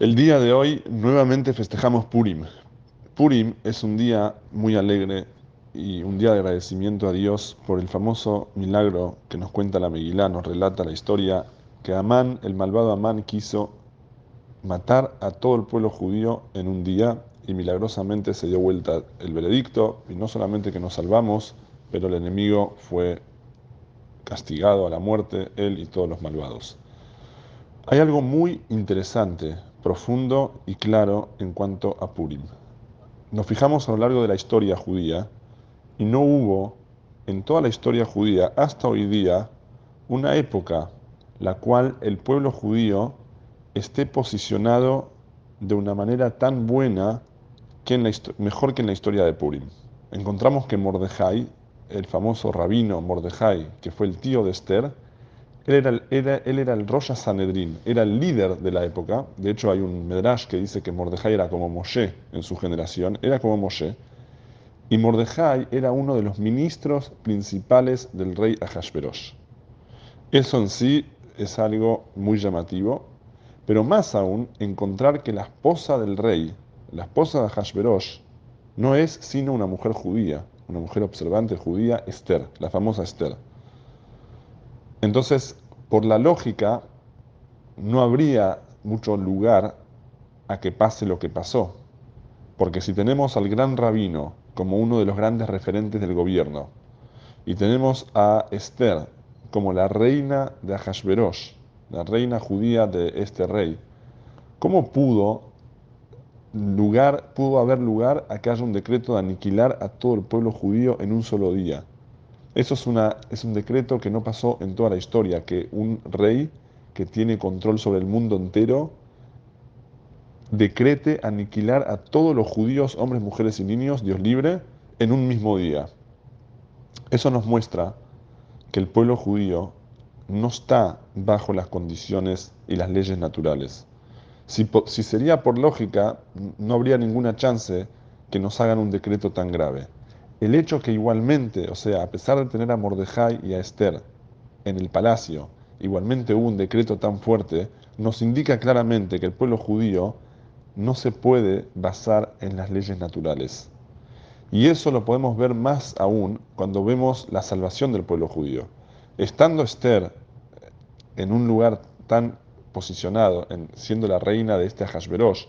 El día de hoy nuevamente festejamos Purim. Purim es un día muy alegre y un día de agradecimiento a Dios por el famoso milagro que nos cuenta la Megilá, nos relata la historia que Amán, el malvado Amán, quiso matar a todo el pueblo judío en un día y milagrosamente se dio vuelta el veredicto y no solamente que nos salvamos, pero el enemigo fue castigado a la muerte, él y todos los malvados. Hay algo muy interesante profundo y claro en cuanto a Purim. Nos fijamos a lo largo de la historia judía y no hubo en toda la historia judía hasta hoy día una época la cual el pueblo judío esté posicionado de una manera tan buena que en la mejor que en la historia de Purim. Encontramos que Mordejai, el famoso rabino Mordejai, que fue el tío de Esther, él era, el, él era el Rosh Sanedrin, era el líder de la época. De hecho, hay un Medrash que dice que Mordejai era como Moshe en su generación, era como Moshe. Y Mordejai era uno de los ministros principales del rey Ahashverosh. Eso en sí es algo muy llamativo, pero más aún encontrar que la esposa del rey, la esposa de Ahashverosh, no es sino una mujer judía, una mujer observante judía, Esther, la famosa Esther. Entonces, por la lógica, no habría mucho lugar a que pase lo que pasó. Porque si tenemos al gran rabino como uno de los grandes referentes del gobierno, y tenemos a Esther como la reina de Ahashverosh, la reina judía de este rey, ¿cómo pudo, lugar, pudo haber lugar a que haya un decreto de aniquilar a todo el pueblo judío en un solo día? Eso es, un decreto que no pasó en toda la historia, que un rey que tiene control sobre el mundo entero decrete aniquilar a todos los judíos, hombres, mujeres y niños, Dios libre, en un mismo día. Eso nos muestra que el pueblo judío no está bajo las condiciones y las leyes naturales. Si, si, sería por lógica, no habría ninguna chance que nos hagan un decreto tan grave el hecho que igualmente, o sea, a pesar de tener a Mordejai y a Esther en el palacio, igualmente hubo un decreto tan fuerte, nos indica claramente que el pueblo judío no se puede basar en las leyes naturales. Y eso lo podemos ver más aún cuando vemos la salvación del pueblo judío. Estando Esther en un lugar tan posicionado, en, siendo la reina de este Hashverosh,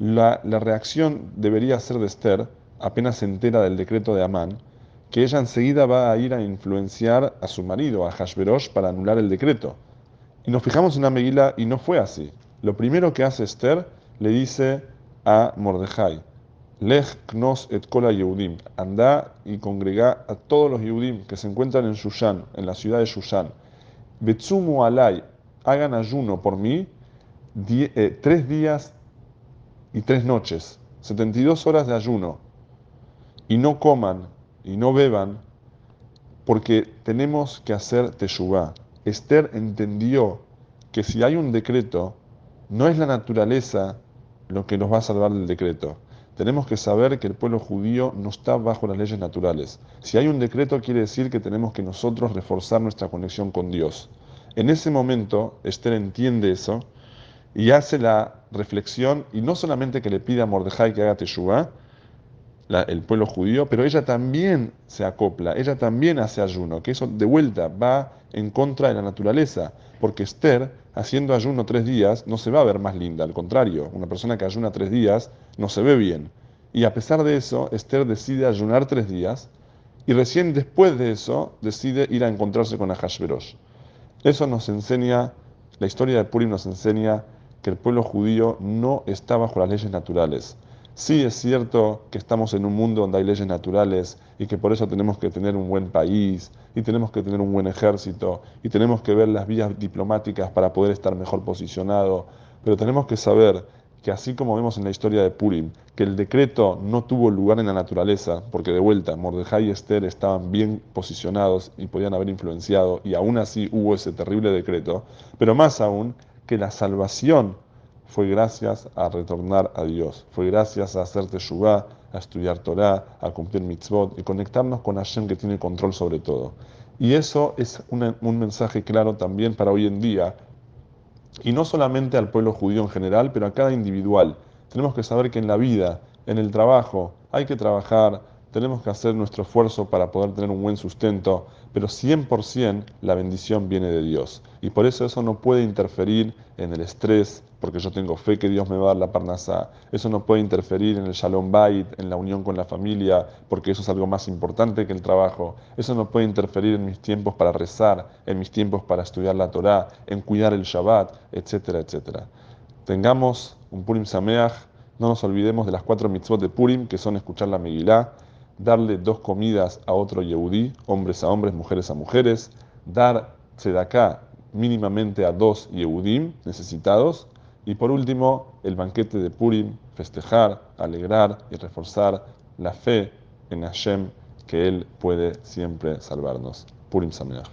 la, la reacción debería ser de Esther apenas se entera del decreto de Amán, que ella enseguida va a ir a influenciar a su marido, a Hashverosh, para anular el decreto. Y nos fijamos en la y no fue así. Lo primero que hace Esther le dice a Mordejai, Lech knos et kola Yehudim, anda y congrega a todos los Yehudim que se encuentran en Shushan, en la ciudad de Shushan. Betsumu alay, hagan ayuno por mí eh, tres días y tres noches, 72 horas de ayuno y no coman y no beban, porque tenemos que hacer teshuvah. Esther entendió que si hay un decreto, no es la naturaleza lo que nos va a salvar del decreto. Tenemos que saber que el pueblo judío no está bajo las leyes naturales. Si hay un decreto, quiere decir que tenemos que nosotros reforzar nuestra conexión con Dios. En ese momento, Esther entiende eso y hace la reflexión, y no solamente que le pida a Mordejai que haga el pueblo judío, pero ella también se acopla, ella también hace ayuno, que eso de vuelta va en contra de la naturaleza, porque Esther, haciendo ayuno tres días, no se va a ver más linda, al contrario, una persona que ayuna tres días no se ve bien. Y a pesar de eso, Esther decide ayunar tres días y recién después de eso decide ir a encontrarse con Ahashverosh. Eso nos enseña, la historia de Purim nos enseña que el pueblo judío no está bajo las leyes naturales Sí es cierto que estamos en un mundo donde hay leyes naturales y que por eso tenemos que tener un buen país y tenemos que tener un buen ejército y tenemos que ver las vías diplomáticas para poder estar mejor posicionado, pero tenemos que saber que así como vemos en la historia de Purim, que el decreto no tuvo lugar en la naturaleza, porque de vuelta Mordejai y Esther estaban bien posicionados y podían haber influenciado, y aún así hubo ese terrible decreto, pero más aún que la salvación fue gracias a retornar a Dios, fue gracias a hacer teshuvah, a estudiar Torah, a cumplir mitzvot y conectarnos con Hashem que tiene control sobre todo. Y eso es un mensaje claro también para hoy en día, Y no solamente al pueblo judío en general, pero a cada individual. Tenemos que saber que en la vida, en el trabajo, hay que trabajar, tenemos que hacer nuestro esfuerzo para poder tener un buen sustento, pero 100% la bendición viene de Dios. Y por eso eso no puede interferir en el estrés, porque yo tengo fe que Dios me va a dar la parnasá. Eso no puede interferir en el shalom bait, en la unión con la familia, porque eso es algo más importante que el trabajo. Eso no puede interferir en mis tiempos para rezar, en mis tiempos para estudiar la Torá, en cuidar el Shabbat, etcétera, etcétera. Tengamos un Purim Sameach, no nos olvidemos de las cuatro mitzvot de Purim, que son escuchar la Megilá, darle dos comidas a otro Yehudí, hombres a hombres, mujeres a mujeres, dar tzedaká mínimamente a dos Yehudim necesitados, y por último, el banquete de Purim, festejar, alegrar y reforzar la fe en Hashem, que Él puede siempre salvarnos. Purim Sameach.